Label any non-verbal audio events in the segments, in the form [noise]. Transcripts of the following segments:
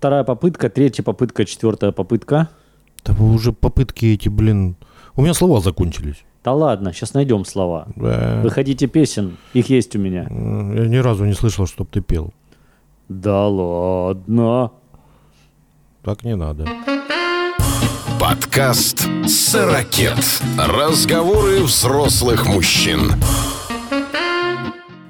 Вторая попытка, третья попытка, четвертая попытка. Да вы уже попытки эти, блин... У меня слова закончились. Да ладно, сейчас найдем слова. Да. Вы хотите песен? Их есть у меня. Я ни разу не слышал, чтоб ты пел. Да ладно. Так не надо. Подкаст «Сорокет». Разговоры взрослых мужчин.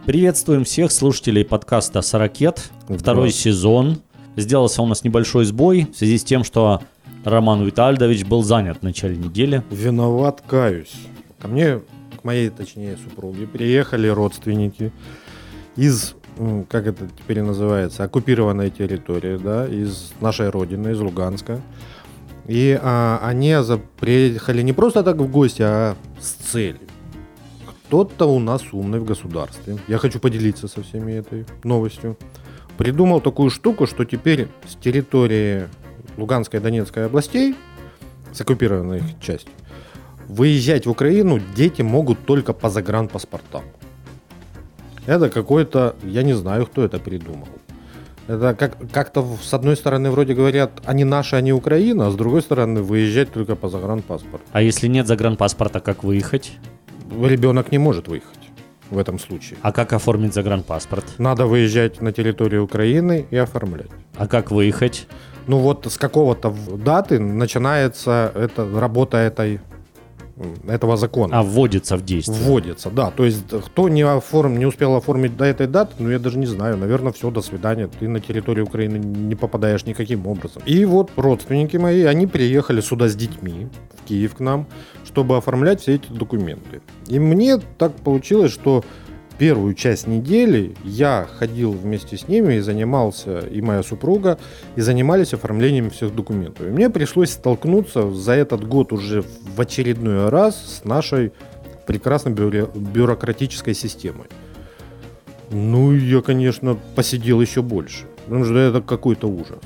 Приветствуем всех слушателей подкаста «Сорокет». Второй сезон. Сделался у нас небольшой сбой в связи с тем, что Роман Витальдович был занят в начале недели. Виноват, каюсь. Ко мне, к моей, точнее, супруге, приехали родственники из, как это теперь называется, оккупированной территории, да, из нашей родины, из Луганска. И а, они приехали не просто так в гости, а с целью. Кто-то у нас умный в государстве. Я хочу поделиться со всеми этой новостью. Придумал такую штуку, что теперь с территории Луганской и Донецкой областей, с оккупированной их частью, выезжать в Украину дети могут только по загранпаспортам. Это какой-то, я не знаю, кто это придумал. Это как, как-то с одной стороны вроде говорят, они наши, они Украина, а с другой стороны выезжать только по загранпаспорту. А если нет загранпаспорта, как выехать? Ребенок не может выехать в этом случае. А как оформить загранпаспорт? Надо выезжать на территорию Украины и оформлять. А как выехать? Ну вот с какого-то даты начинается эта работа этой, этого закона. А вводится в действие. Вводится, да. То есть кто не, оформ, не успел оформить до этой даты, ну я даже не знаю, наверное, все, до свидания. Ты на территорию Украины не попадаешь никаким образом. И вот родственники мои, они приехали сюда с детьми, в Киев к нам, чтобы оформлять все эти документы. И мне так получилось, что первую часть недели я ходил вместе с ними и занимался, и моя супруга, и занимались оформлением всех документов. И мне пришлось столкнуться за этот год уже в очередной раз с нашей прекрасной бюро- бюрократической системой. Ну, я, конечно, посидел еще больше, потому что это какой-то ужас.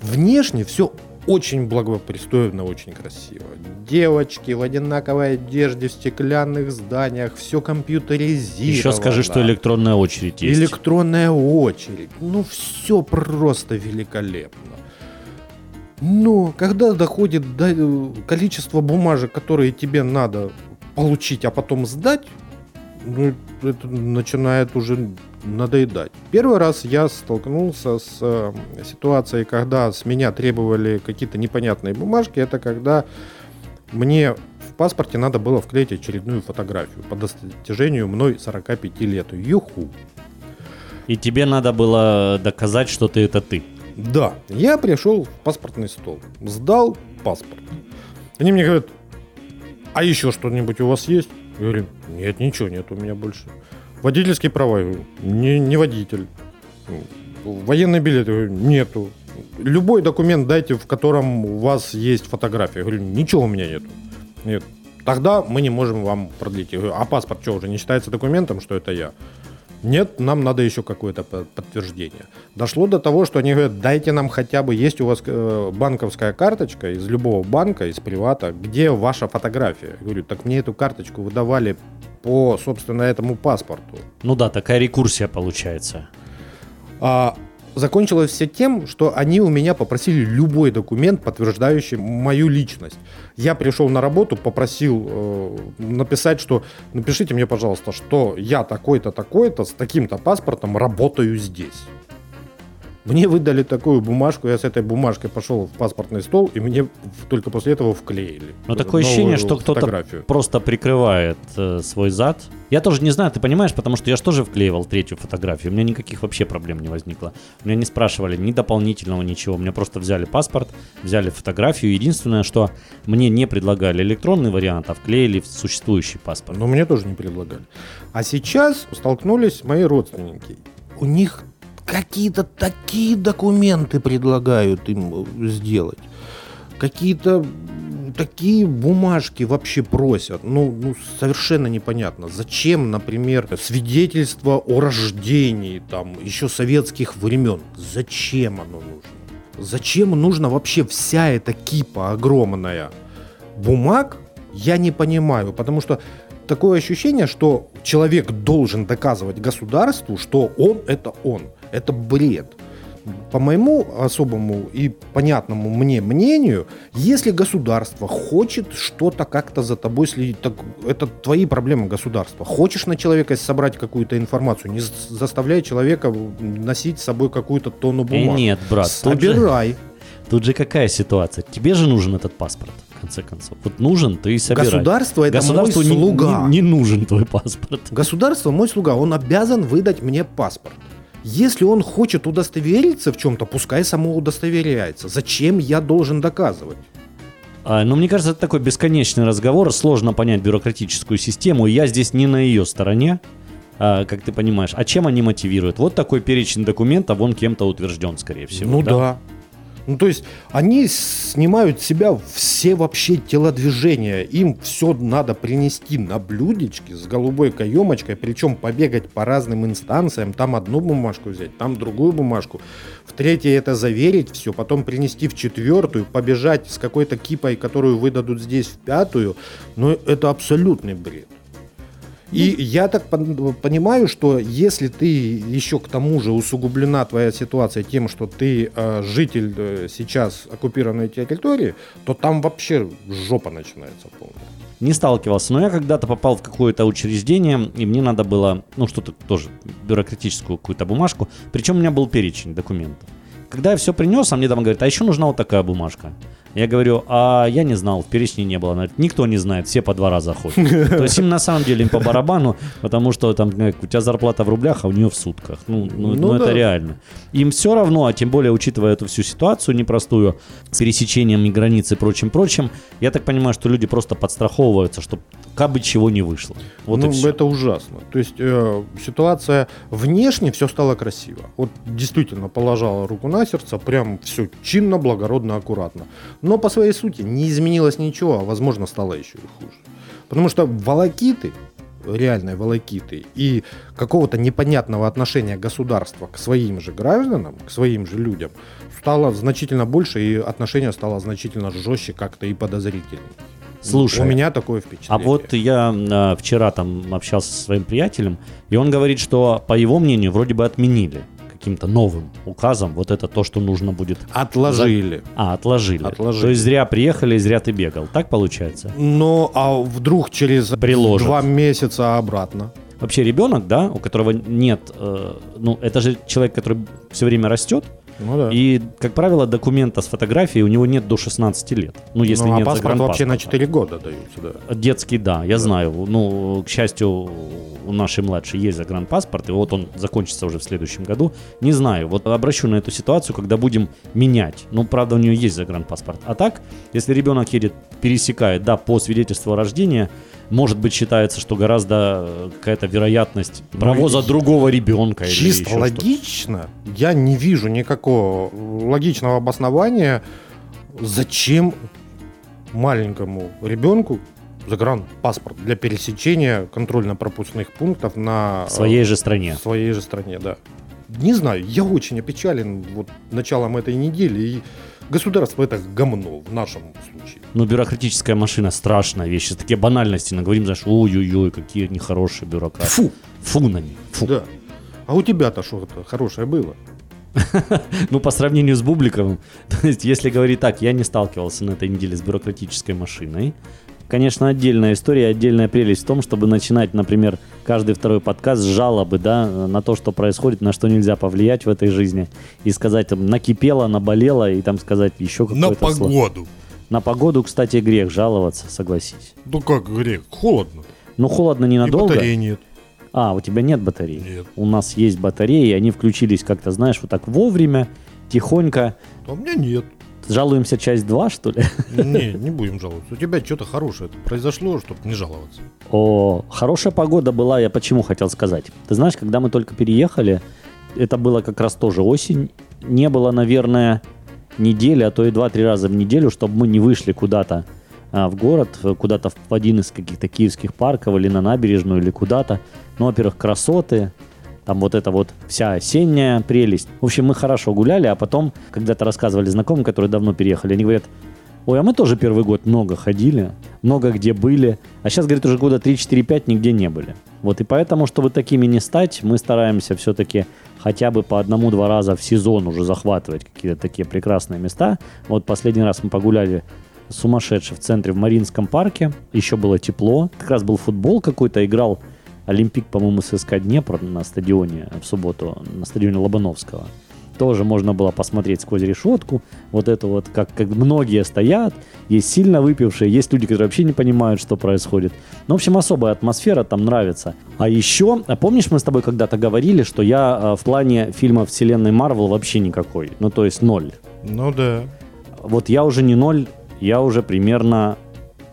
Внешне все очень благопристойно, очень красиво. Девочки в одинаковой одежде, в стеклянных зданиях, все компьютеризировано. Еще скажи, что электронная очередь есть. Электронная очередь. Ну, все просто великолепно. Но когда доходит до э, количества бумажек, которые тебе надо получить, а потом сдать, ну, это начинает уже надоедать. Первый раз я столкнулся с э, ситуацией, когда с меня требовали какие-то непонятные бумажки. Это когда мне в паспорте надо было вклеить очередную фотографию по достижению мной 45 лет. Юху. И тебе надо было доказать, что ты это ты. Да, я пришел в паспортный стол, сдал паспорт. Они мне говорят, а еще что-нибудь у вас есть? Я говорю, нет, ничего нет у меня больше. Водительские права? Не, не водитель. Военный билет? Я говорю, нету. Любой документ дайте, в котором у вас есть фотография. Я говорю, ничего у меня нету. Нет. Тогда мы не можем вам продлить. Я говорю, а паспорт что, уже не считается документом, что это я? Нет, нам надо еще какое-то по- подтверждение. Дошло до того, что они говорят, дайте нам хотя бы, есть у вас э, банковская карточка из любого банка, из привата, где ваша фотография. Я говорю, так мне эту карточку выдавали по, собственно, этому паспорту. Ну да, такая рекурсия получается. А закончилось все тем, что они у меня попросили любой документ, подтверждающий мою личность. Я пришел на работу, попросил э, написать, что напишите мне, пожалуйста, что я такой-то, такой-то с таким-то паспортом работаю здесь. Мне выдали такую бумажку, я с этой бумажкой пошел в паспортный стол, и мне только после этого вклеили. Но такое ощущение, что кто-то просто прикрывает э, свой зад. Я тоже не знаю, ты понимаешь, потому что я же тоже вклеивал третью фотографию. У меня никаких вообще проблем не возникло. Меня не спрашивали ни дополнительного, ничего. Мне просто взяли паспорт, взяли фотографию. Единственное, что мне не предлагали электронный вариант, а вклеили в существующий паспорт. Но мне тоже не предлагали. А сейчас столкнулись мои родственники. У них какие-то такие документы предлагают им э, сделать. Какие-то такие бумажки вообще просят. Ну, ну, совершенно непонятно. Зачем, например, свидетельство о рождении там еще советских времен? Зачем оно нужно? Зачем нужна вообще вся эта кипа огромная бумаг? Я не понимаю, потому что такое ощущение, что человек должен доказывать государству, что он это он. Это бред. по моему особому и понятному мне мнению, если государство хочет что-то как-то за тобой следить, так это твои проблемы государства. Хочешь на человека собрать какую-то информацию, не з- заставляй человека носить с собой какую-то тонну Э, бумаг. нет, брат, тут же, Собирай. тут же какая ситуация? Тебе же нужен этот паспорт, в конце концов. Вот нужен, ты и собирай. Государство это Государству мой не- слуга. Не, не нужен твой паспорт. Государство мой слуга, он обязан выдать мне паспорт. Если он хочет удостовериться в чем-то, пускай само удостоверяется. Зачем я должен доказывать? А, ну, мне кажется, это такой бесконечный разговор. Сложно понять бюрократическую систему. Я здесь не на ее стороне, а, как ты понимаешь. А чем они мотивируют? Вот такой перечень документов, он кем-то утвержден, скорее всего. ну да. Ну, то есть они снимают с себя все вообще телодвижения. Им все надо принести на блюдечке с голубой каемочкой, причем побегать по разным инстанциям, там одну бумажку взять, там другую бумажку, в третьей это заверить все, потом принести в четвертую, побежать с какой-то кипой, которую выдадут здесь в пятую. Но это абсолютный бред. И я так пон- понимаю, что если ты еще к тому же усугублена твоя ситуация тем, что ты э, житель э, сейчас оккупированной территории, то там вообще жопа начинается полная. Не сталкивался, но я когда-то попал в какое-то учреждение, и мне надо было, ну, что-то тоже, бюрократическую какую-то бумажку. Причем у меня был перечень документов. Когда я все принес, а мне там говорят, а еще нужна вот такая бумажка. Я говорю, а я не знал, в перечне не было. Она говорит, Никто не знает, все по два раза ходят. [laughs] То есть им на самом деле им по барабану, потому что там э, у тебя зарплата в рублях, а у нее в сутках. Ну, ну, Ну ну, это да. реально. Им все равно, а тем более учитывая эту всю ситуацию непростую с пересечением границ и прочим-прочим, я так понимаю, что люди просто подстраховываются, чтобы как бы чего не вышло. Вот ну, это ужасно. То есть э, ситуация внешне все стало красиво. Вот действительно положила руку на сердце, прям все чинно, благородно, аккуратно. Но по своей сути не изменилось ничего, а возможно стало еще и хуже. Потому что волокиты, реальные волокиты и какого-то непонятного отношения государства к своим же гражданам, к своим же людям, стало значительно больше, и отношение стало значительно жестче как-то и подозрительнее. Слушай, У меня такое А впечатление. вот я э, вчера там общался со своим приятелем, и он говорит, что, по его мнению, вроде бы отменили каким-то новым указом вот это то, что нужно будет. Отложили. А, отложили. Отложили. То есть зря приехали, зря ты бегал. Так получается? Ну, а вдруг через Приложат. два месяца обратно? Вообще ребенок, да, у которого нет, э, ну, это же человек, который все время растет, Ну да. и, как правило, документа с фотографией у него нет до 16 лет. Ну, если ну, а нет паспорт вообще на загранпаспорта. 4 года даются, да. Детский, да, я знаю. Ну, к счастью, у нашей младшей есть загранпаспорт, и вот он закончится уже в следующем году. Не знаю, вот обращу на эту ситуацию, когда будем менять. Ну, правда, у нее есть загранпаспорт. А так, если ребенок едет, пересекает, да, по свидетельству о рождении, может быть, считается, что гораздо э, какая-то вероятность провоза и- другого ребенка. Чисто логично, я не вижу никакого логичного обоснования, зачем маленькому ребенку загранпаспорт для пересечения контрольно-пропускных пунктов на В своей же стране. в своей же стране, да. Не знаю, я очень опечален вот началом этой недели, и государство это говно в нашем случае. Ну, бюрократическая машина страшная вещь. Такие банальности наговорим, знаешь, ой-ой-ой, какие нехорошие бюрократы. Фу, Фу на них. Фу. да. А у тебя-то что-то хорошее было? [laughs] Ну, по сравнению с Бубликовым, [laughs] то есть, если говорить так, я не сталкивался на этой неделе с бюрократической машиной. Конечно, отдельная история, отдельная прелесть в том, чтобы начинать, например, каждый второй подкаст с жалобы, да, на то, что происходит, на что нельзя повлиять в этой жизни, и сказать, там, накипело, наболело, и там сказать еще На какое-то слово. погоду. На погоду, кстати, грех жаловаться, согласись. Ну как грех, холодно. Ну, холодно И ненадолго. батареи нет. А, у тебя нет батареи? Нет. У нас есть батареи, они включились как-то, знаешь, вот так вовремя, тихонько. А у меня нет. Жалуемся часть 2, что ли? Не, не будем жаловаться. У тебя что-то хорошее произошло, чтобы не жаловаться. О, хорошая погода была, я почему хотел сказать. Ты знаешь, когда мы только переехали, это было как раз тоже осень, не было, наверное, недели, а то и два-три раза в неделю, чтобы мы не вышли куда-то а, в город, куда-то в один из каких-то киевских парков или на набережную или куда-то. Ну, во-первых, красоты, там вот эта вот вся осенняя прелесть. В общем, мы хорошо гуляли, а потом когда-то рассказывали знакомым, которые давно переехали, они говорят, ой, а мы тоже первый год много ходили, много где были, а сейчас, говорит, уже года 3-4-5 нигде не были. Вот и поэтому, чтобы такими не стать, мы стараемся все-таки хотя бы по одному-два раза в сезон уже захватывать какие-то такие прекрасные места. Вот последний раз мы погуляли сумасшедше в центре в Маринском парке. Еще было тепло. Как раз был футбол какой-то, играл Олимпик, по-моему, с СК Днепр на стадионе в субботу, на стадионе Лобановского. Тоже можно было посмотреть сквозь решетку. Вот это вот, как, как многие стоят. Есть сильно выпившие, есть люди, которые вообще не понимают, что происходит. Ну, в общем, особая атмосфера там нравится. А еще, а помнишь, мы с тобой когда-то говорили, что я э, в плане фильма вселенной Марвел вообще никакой. Ну, то есть ноль. Ну да. Вот я уже не ноль, я уже примерно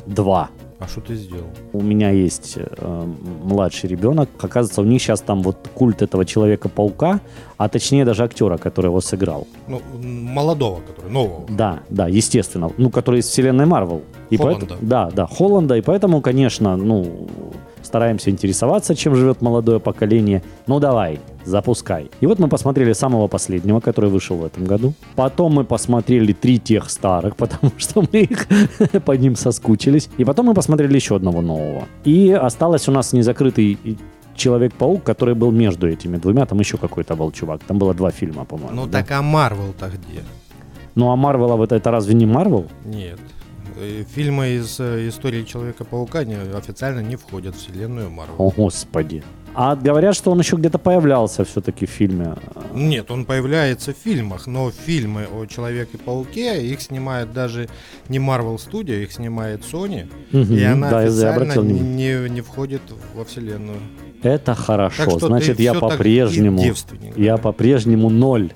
два. А что ты сделал? У меня есть э, младший ребенок. Оказывается, у них сейчас там вот культ этого Человека-паука, а точнее даже актера, который его сыграл. Ну, молодого, который, нового. Да, да, естественно. Ну, который из вселенной Марвел. И Холланда. поэт- Да, да, Холланда. И поэтому, конечно, ну, стараемся интересоваться, чем живет молодое поколение. Ну, давай, запускай. И вот мы посмотрели самого последнего, который вышел в этом году. Потом мы посмотрели три тех старых, [laughs] потому что мы их [laughs] по ним соскучились. И потом мы посмотрели еще одного нового. И осталось у нас незакрытый Человек-паук, который был между этими двумя. Там еще какой-то был чувак. Там было два фильма, по-моему. Ну да? так а Марвел-то где? Ну а Марвел, вот это разве не Марвел? Нет. Фильмы из э, истории Человека-паука не- официально не входят в вселенную Марвел. О, господи. А говорят, что он еще где-то появлялся все-таки в фильме. Нет, он появляется в фильмах, но фильмы о Человеке-пауке, их снимает даже не Marvel Studio, их снимает Sony, Мгм, и она да, я официально внимание. не, не входит во вселенную. Это хорошо. Так что Значит, я по-прежнему, я да. по-прежнему ноль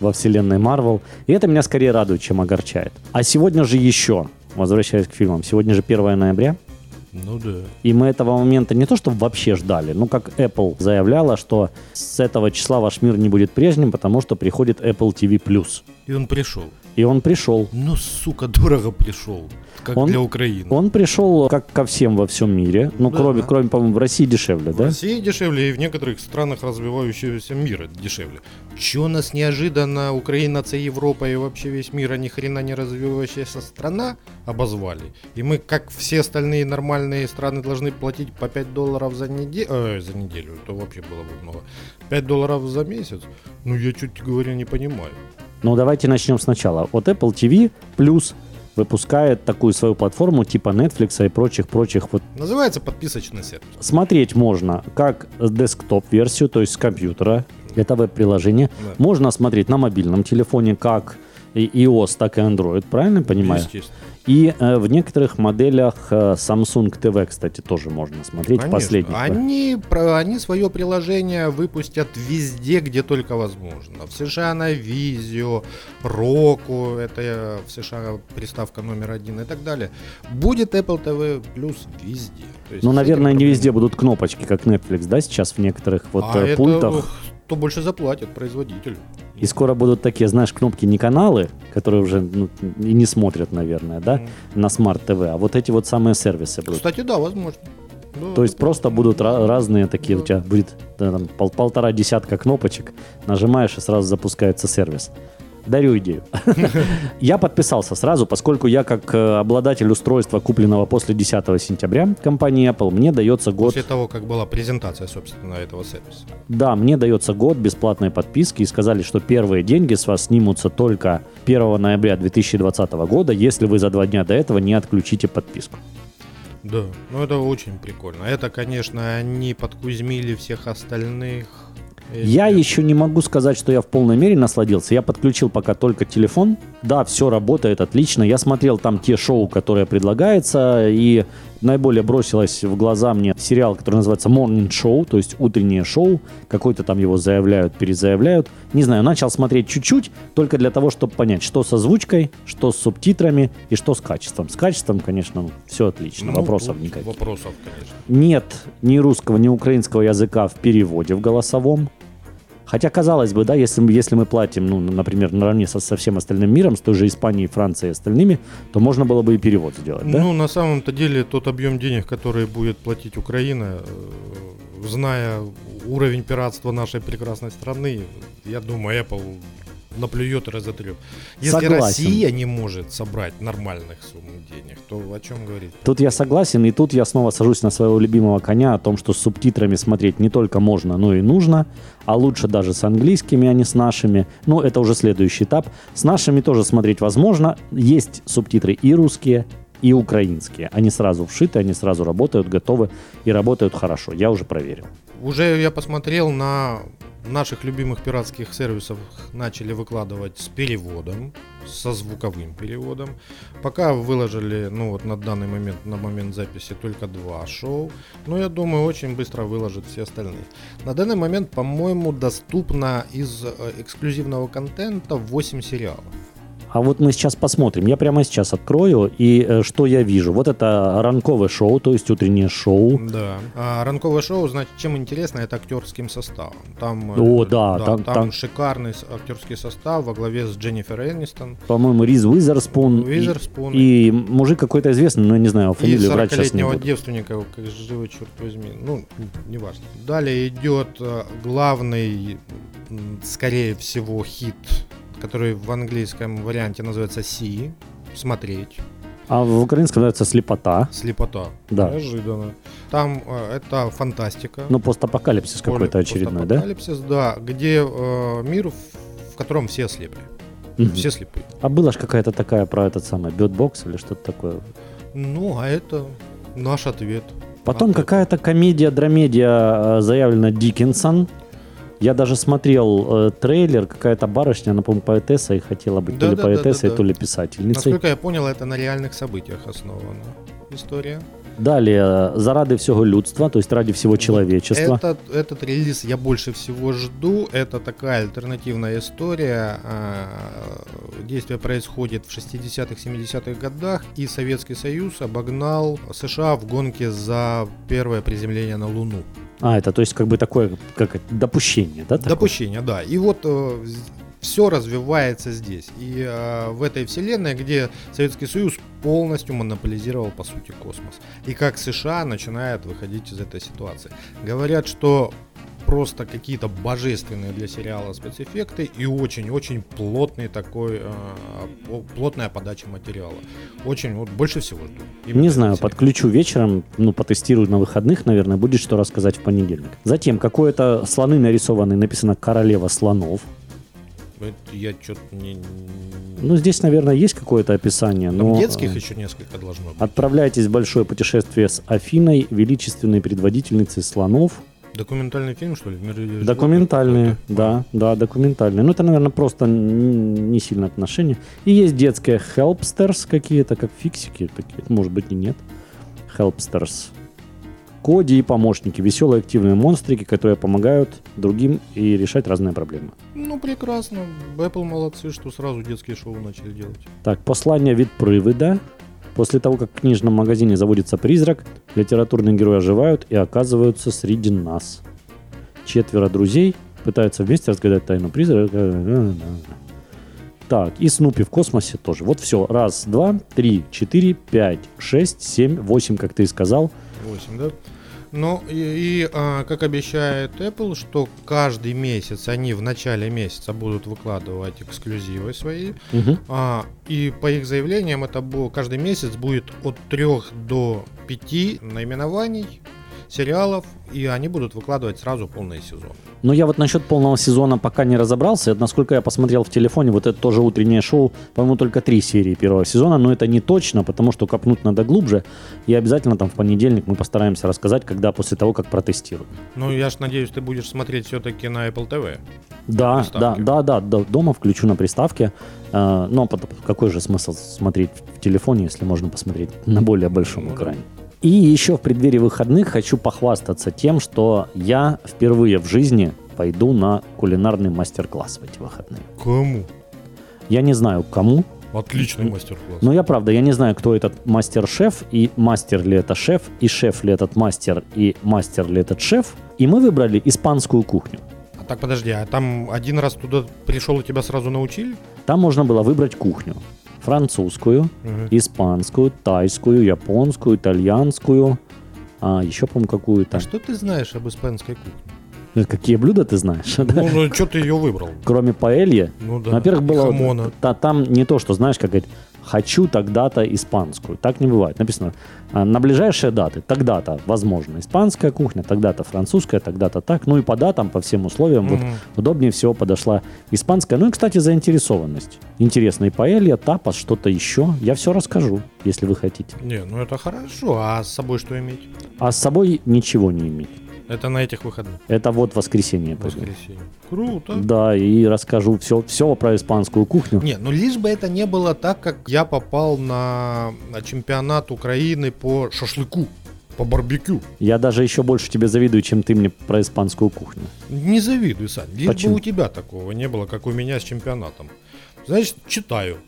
во вселенной Марвел. И это меня скорее радует, чем огорчает. А сегодня же еще, возвращаясь к фильмам, сегодня же 1 ноября. Ну да. И мы этого момента не то, что вообще ждали, ну как Apple заявляла, что с этого числа ваш мир не будет прежним, потому что приходит Apple TV+. И он пришел. И он пришел. Ну, сука, дорого пришел. Как Он- для Украины. Он пришел как ко всем во всем мире. Ну, Да. кроме, кроме, по-моему, в России дешевле, В да? России дешевле, и в некоторых странах развивающегося мира дешевле. Че нас неожиданно Украина, це Европа и вообще весь мир, а ни хрена не развивающаяся страна обозвали. И мы, как все остальные нормальные страны, должны платить по 5 долларов за неделю, за неделю, то вообще было бы много. 5 долларов за месяц? Ну, я чуть говоря не понимаю. Ну, давайте начнем сначала. Вот Apple TV Plus выпускает такую свою платформу типа Netflix и прочих-прочих. Вот Называется подписочный сервис. смотреть можно как десктоп-версию, то есть с компьютера. Это веб-приложение. Да. Можно смотреть на мобильном телефоне как и iOS, так и Android, правильно понимаю? Естественно. И э, в некоторых моделях э, Samsung TV, кстати, тоже можно смотреть. Конечно. Последних. Они, про- они свое приложение выпустят везде, где только возможно. В США на Визио, Roku, это э, в США приставка номер один и так далее. Будет Apple TV Plus везде. Ну, наверное, не везде будут кнопочки, как Netflix, да, сейчас в некоторых вот а э, это пультах. ух, кто больше заплатит, производитель. И скоро будут такие, знаешь, кнопки не каналы, которые уже ну, и не смотрят, наверное, да, Мгм. на смарт-ТВ, а вот эти вот самые сервисы будут. Кстати, да, возможно. Да, То есть просто будут ра- разные такие, у Да. тебя будет да, там, пол- полтора десятка кнопочек, нажимаешь и сразу запускается сервис. Дарю идею. [laughs] Я подписался сразу, поскольку я как э, обладатель устройства, купленного после 10 сентября компании Apple, мне дается год После того, как была презентация, собственно, этого сервиса. Да, мне дается год бесплатной подписки и сказали, что первые деньги с вас снимутся только 1 ноября 2020 года, если вы за два дня до этого не отключите подписку. Да, ну это очень прикольно. Это, конечно, они подкузмили всех остальных. Я еще не могу сказать, что я в полной мере насладился. Я подключил пока только телефон. Да, все работает отлично. Я смотрел там те шоу, которые предлагаются, и наиболее бросилось в глаза мне сериал, который называется Morning Show, то есть утреннее шоу. Какой-то там его заявляют, перезаявляют. Не знаю, начал смотреть чуть-чуть, только для того, чтобы понять, что с озвучкой, что с субтитрами и что с качеством. С качеством, конечно, все отлично, Ну, вопросов никаких. Вопросов, конечно. Нет ни русского, ни украинского языка в переводе в голосовом. Хотя, казалось бы, да, если, если мы платим, ну, например, наравне со, со всем остальным миром, с той же Испанией, Францией и остальными, то можно было бы и перевод сделать, да? Ну, на самом-то деле, тот объем денег, который будет платить Украина, э, зная уровень пиратства нашей прекрасной страны, я думаю, Apple наплюет и разотрет. Если Согласен. Россия не может собрать нормальных сумм денег, то о чем говорить? Тут я согласен, и тут я снова сажусь на своего любимого коня о том, что с субтитрами смотреть не только можно, но и нужно, а лучше даже с английскими, а не с нашими. Ну, это уже следующий этап. С нашими тоже смотреть возможно. Есть субтитры и русские, и украинские. Они сразу вшиты, они сразу работают, готовы и работают хорошо. Я уже проверил. Уже я посмотрел на наших любимых пиратских сервисов начали выкладывать с переводом, со звуковым переводом. Пока выложили, ну вот на данный момент, на момент записи только два шоу. Но я думаю, очень быстро выложат все остальные. На данный момент, по-моему, доступно из э, эксклюзивного контента 8 сериалов. А вот мы сейчас посмотрим. Я прямо сейчас открою, и э, что я вижу? Вот это ранковое шоу, то есть утреннее шоу. Да. А ранковое шоу, значит, чем интересно, это актерским составом. Там, О, э, да, там- там, там- шикарный актерский состав во главе с Дженнифер Энистон. По-моему, Риз Уизерспун. и- Уизерспун. И, мужик какой-то известный, но я не знаю, И фамилию врать сейчас не 40-летнего буду. девственника, как живой, черт возьми. Ну, не важно. Далее идет э, главный, скорее всего, хит, который в английском варианте называется «Си». Смотреть. А в украинском называется «Слепота». Слепота. Да. Неожиданно. Там э, это фантастика. Ну, постапокалипсис Поле- какой-то очередной, да? постапокалипсис, да. Где э, мир, в, в котором все слепли. Мгм. Все слепые. А была же какая-то такая про этот самый бётбокс или что-то такое. Ну, а это наш ответ. Потом Ответ. какая-то комедия-драмедия э, заявлена Диккенсон. Я даже смотрел э, трейлер, какая-то барышня, она, по-моему, поэтесса и хотела быть то ли Да-да-да-да-да. поэтессой, то ли писательницей. Насколько я понял, это на реальных событиях основана история. Далее, э, заради всего людства, то есть ради всего человечества. Этот, этот релиз я больше всего жду. Это такая альтернативная история. А, Действие происходит в 60-х, 70-х годах, и Советский Союз обогнал США в гонке за первое приземление на Луну. А, это то есть как бы такое, как допущение, да? такое? Допущение, да. И вот все развивается здесь. И э, в этой вселенной, где Советский Союз полностью монополизировал, по сути, космос. И как США начинает выходить из этой ситуации. Говорят, что просто какие-то божественные для сериала спецэффекты и очень-очень плотный такой, э, плотная подача материала. Очень, вот больше всего жду. Именно Не знаю, сериал. подключу вечером, ну, потестирую на выходных, наверное, будет что рассказать в понедельник. Затем, какое-то слоны нарисованы, написано «Королева слонов». Я что-то не... Ну, здесь, наверное, есть какое-то описание, Там но... детских э, еще несколько должно быть. Отправляйтесь в большое путешествие с Афиной, величественной предводительницей слонов. Документальный фильм, что ли? Документальные, какой-то? да, да, документальные. Ну, это, наверное, просто не сильно отношение. И есть детские helpsters какие-то, как фиксики, такие, может быть и нет. Helpsters. Коди и помощники, веселые активные монстрики, которые помогают другим и решать разные проблемы. Ну, прекрасно. Apple молодцы, что сразу детские шоу начали делать. Так, послание від привида. После того, как в книжном магазине заводится призрак, литературные герои оживают и оказываются среди нас. Четверо друзей пытаются вместе разгадать тайну призрака. Так, и Снупи в космосе тоже. Вот все. Раз, два, три, четыре, пять, шесть, семь, восемь, как ты и сказал. 8, да? Ну, и, и, а, как обещает Apple, что каждый месяц они в начале месяца будут выкладывать эксклюзивы свои. Мгм. А, и по их заявлениям это бу- каждый месяц будет от 3 до 5 наименований сериалов, и они будут выкладывать сразу полный сезон. Но я вот насчет полного сезона пока не разобрался. Насколько я посмотрел в телефоне, вот это тоже утреннее шоу, по-моему, только три серии первого сезона, но это не точно, потому что копнуть надо глубже. И обязательно там в понедельник мы постараемся рассказать, когда после того, как протестируем. Ну, я ж надеюсь, ты будешь смотреть все-таки на Apple TV. Да, да, да, да, да, дома включу на приставке. Э, Но потом какой же смысл смотреть в телефоне, если можно посмотреть на более большом Ну экране? И еще в преддверии выходных хочу похвастаться тем, что я впервые в жизни пойду на кулинарный мастер-класс в эти выходные. Кому? Я не знаю, кому, Отличный мастер-класс. но я правда, я не знаю, кто этот мастер-шеф, и мастер ли это шеф, и шеф ли этот мастер, и мастер ли этот шеф. И мы выбрали испанскую кухню. А так подожди, а там один раз туда пришел и тебя сразу научили? Там можно было выбрать кухню. Французскую, Мгм. испанскую, тайскую, японскую, итальянскую, а еще, по-моему, какую-то. А что ты знаешь об испанской кухне? Какие блюда ты знаешь? [laughs] да? Ну, ну что ты ее выбрал? Кроме паэльи, Ну да. во-первых, было... Хамона. та- там не то, что, знаешь, как говорить, хочу тогда-то испанскую. Так не бывает. Написано, а, на ближайшие даты, тогда-то, возможно, испанская кухня, тогда-то французская, тогда-то так. Ну и по датам, по всем условиям, вот Мгм. удобнее всего подошла испанская. Ну и, кстати, заинтересованность. Интересно, и паэлья, тапас, что-то еще. Я все расскажу, если вы хотите. Не, ну это хорошо. А с собой что иметь? А с собой ничего не иметь. Это на этих выходных. Это вот воскресенье. Воскресенье. Круто. Да, и расскажу все, все про испанскую кухню. Не, ну лишь бы это не было так, как я попал на, на чемпионат Украины по шашлыку, по барбекю. Я даже еще больше тебе завидую, чем ты мне про испанскую кухню. Не завидуй, Сань. Лишь Почему? бы у тебя такого не было, как у меня с чемпионатом. Значит, читаю.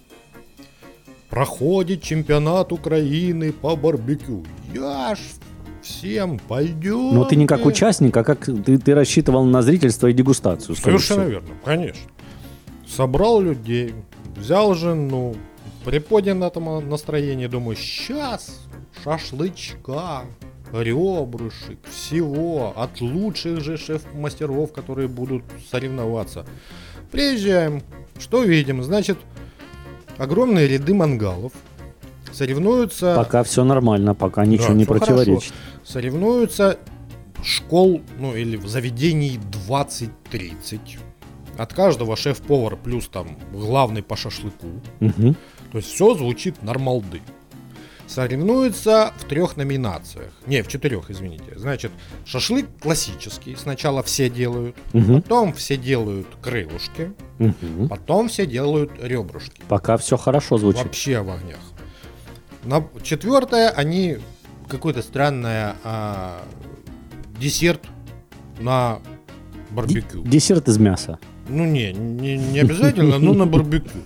Проходит чемпионат Украины по барбекю. Я ж всем пойдем. Но ты не как участник, а как ты, ты рассчитывал на зрительство и дегустацию. Совершенно верно, конечно. Собрал людей, взял жену, при поднятом настроении думаю, сейчас шашлычка, ребрышек, всего от лучших же шеф-мастеров, которые будут соревноваться. Приезжаем, что видим? Значит, огромные ряды мангалов соревнуются Пока все нормально, пока ничего Да, не противоречит. соревнуются школ, ну или в заведений 20-30. От каждого шеф-повар плюс там главный по шашлыку. Мгм. То есть все звучит нормалды. Соревнуются в трех номинациях. Не, в четырех, извините. Значит, шашлык классический. Сначала все делают. Мгм. Потом все делают крылышки. Мгм. Потом все делают ребрышки. Пока все хорошо звучит. Вообще в огнях. На четвертое они какое-то странное а, десерт на барбекю. Десерт из мяса. Ну не, не, не обязательно, но на барбекю.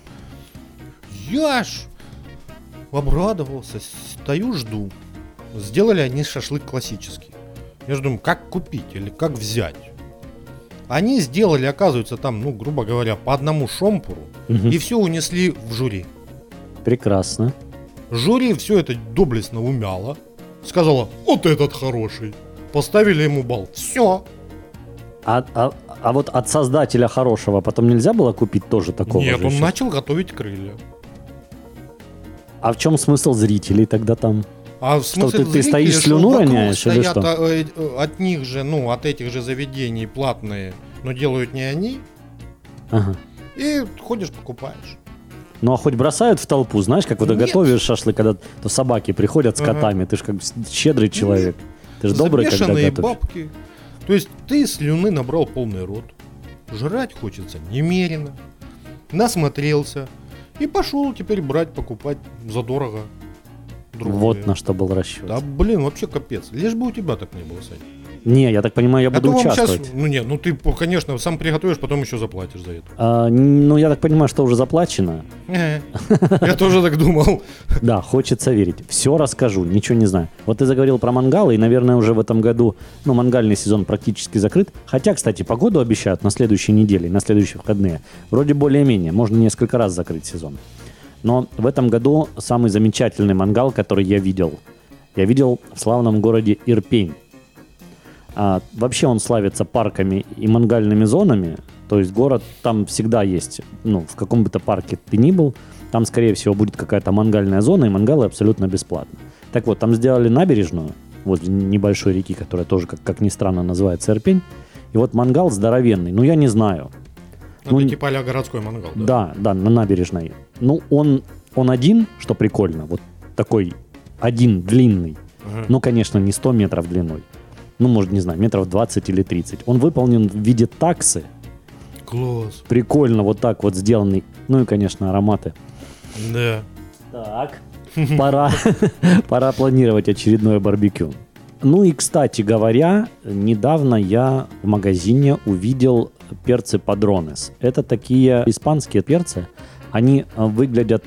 Я ж обрадовался, стою, жду. Сделали они шашлык классический. Я же думаю, как купить или как взять. Они сделали, оказывается, там, ну, грубо говоря, по одному шомпуру. Мгм. И все унесли в жюри. Прекрасно. Жюри все это доблестно умяло. Сказала, вот этот хороший. Поставили ему балл. Все. А, а- а вот от создателя хорошего потом нельзя было купить тоже такого Нет, же он еще? начал готовить крылья. А в чем смысл зрителей тогда там? А в смысле, ты- ты зрители, стоишь, что слюну роняешь или что? а, э, э, от них же, ну, от этих же заведений платные, но делают не они. Ага. И ходишь, покупаешь. Ну а хоть бросают в толпу, знаешь, как вот ты готовишь шашлык, когда то собаки приходят с Ага. котами, ты же как щедрый человек. Ты же добрый, когда готовишь. бабки. То есть ты слюны набрал полный рот. Жрать хочется немерено. Насмотрелся. И пошел теперь брать, покупать задорого. Другое. Вот на что был расчет. Да блин, вообще капец. Лишь бы у тебя так не было, Сань. Не, я так понимаю, я А буду участвовать. щас- ну нет, ну ты, конечно, сам приготовишь, потом еще заплатишь за это. А, ну, я так понимаю, что уже заплачено. Я тоже так думал. Да, хочется верить. Все расскажу, ничего не знаю. Вот ты заговорил про мангалы, и, наверное, уже в этом году, ну, мангальный сезон практически закрыт. Хотя, кстати, погоду обещают на следующей неделе, на следующие выходные. Вроде более-менее, можно несколько раз закрыть сезон. Но в этом году самый замечательный мангал, который я видел, я видел в славном городе Ирпень. А, вообще он славится парками и мангальными зонами. То есть город там всегда есть, ну, в каком бы то парке ты ни был, там, скорее всего, будет какая-то мангальная зона, и мангалы абсолютно бесплатно. Так вот, там сделали набережную возле небольшой реки, которая тоже, как, как ни странно, называется Ирпень. И вот мангал здоровенный. Ну, я не знаю. Ну, Это типа а городской мангал, да? Да, да, на набережной. Ну, он, он один, что прикольно, вот такой один длинный. Ага. Ну, конечно, не 100 метров длиной. Ну, может, не знаю, метров 20 или 30. Он выполнен в виде таксы. Класс. Прикольно вот так вот сделанный. Ну и, конечно, ароматы. Да. Так. Пора, [laughs] пора планировать очередное барбекю. Ну и, кстати говоря, недавно я в магазине увидел перцы падронес. Это такие испанские перцы. Они э, выглядят,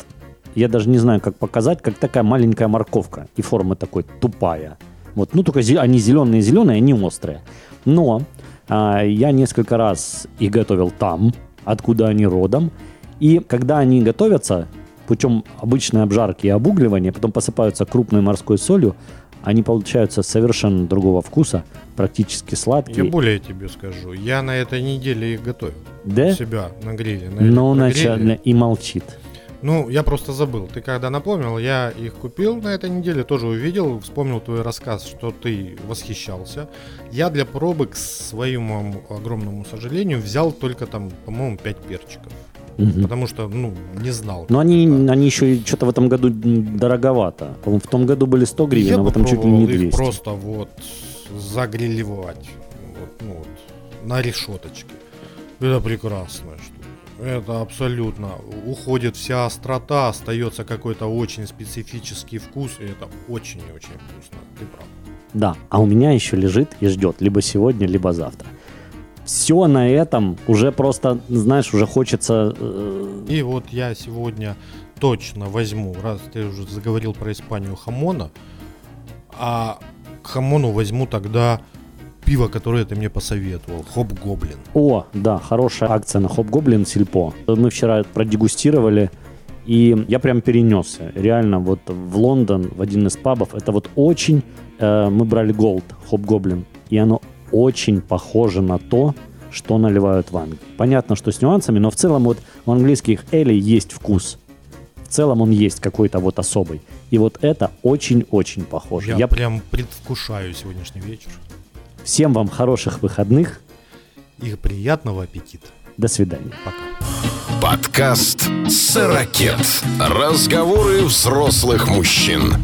я даже не знаю, как показать, как такая маленькая морковка. И форма такой тупая. Вот, ну только они зеленые-зеленые, они острые. Но а, я несколько раз их готовил там, откуда они родом. И когда они готовятся путем обычной обжарки и обугливания, потом посыпаются крупной морской солью, они получаются совершенно другого вкуса, практически Я сладкие. более тебе скажу. Я на этой неделе их готовил. Да? Себя на гриле. на Но электрогриле. начально и молчит. Ну, я просто забыл. Ты когда напомнил, я их купил на этой неделе, тоже увидел, вспомнил твой рассказ, что ты восхищался. Я для пробы, к своему огромному сожалению, взял только там, по-моему, 5 перчиков. Мгм. Потому что, ну, не знал. Но они, они еще что-то в этом году дороговато. В том году были 100 гривен, Я а в этом чуть ли не их 200. просто вот загрилевать. Вот, ну вот, на решеточке. Это прекрасная штука. Это абсолютно уходит вся острота, остается какой-то очень специфический вкус, и это очень и очень вкусно. Ты прав. Да, а у меня еще лежит и ждет либо сегодня, либо завтра. Все на этом уже просто, знаешь, уже хочется... э, И вот я сегодня точно возьму, раз ты уже заговорил про Испанию, хамона, а к хамону возьму тогда пиво, которое ты мне посоветовал, Hobgoblin. О, да, хорошая акция на Hobgoblin Сильпо. Мы вчера продегустировали, и я прям перенесся. Реально, вот в Лондон, в один из пабов, это вот очень... э, мы брали Gold, Hobgoblin, и оно очень похоже на то, что наливают в Англии. Понятно, что с нюансами, но в целом вот у английских элей есть вкус. В целом он есть какой-то вот особый. И вот это очень-очень похоже. Я, Я прям предвкушаю сегодняшний вечер. Всем вам хороших выходных. И приятного аппетита. До свидания. Пока. Подкаст «Сорокет». Разговоры взрослых мужчин.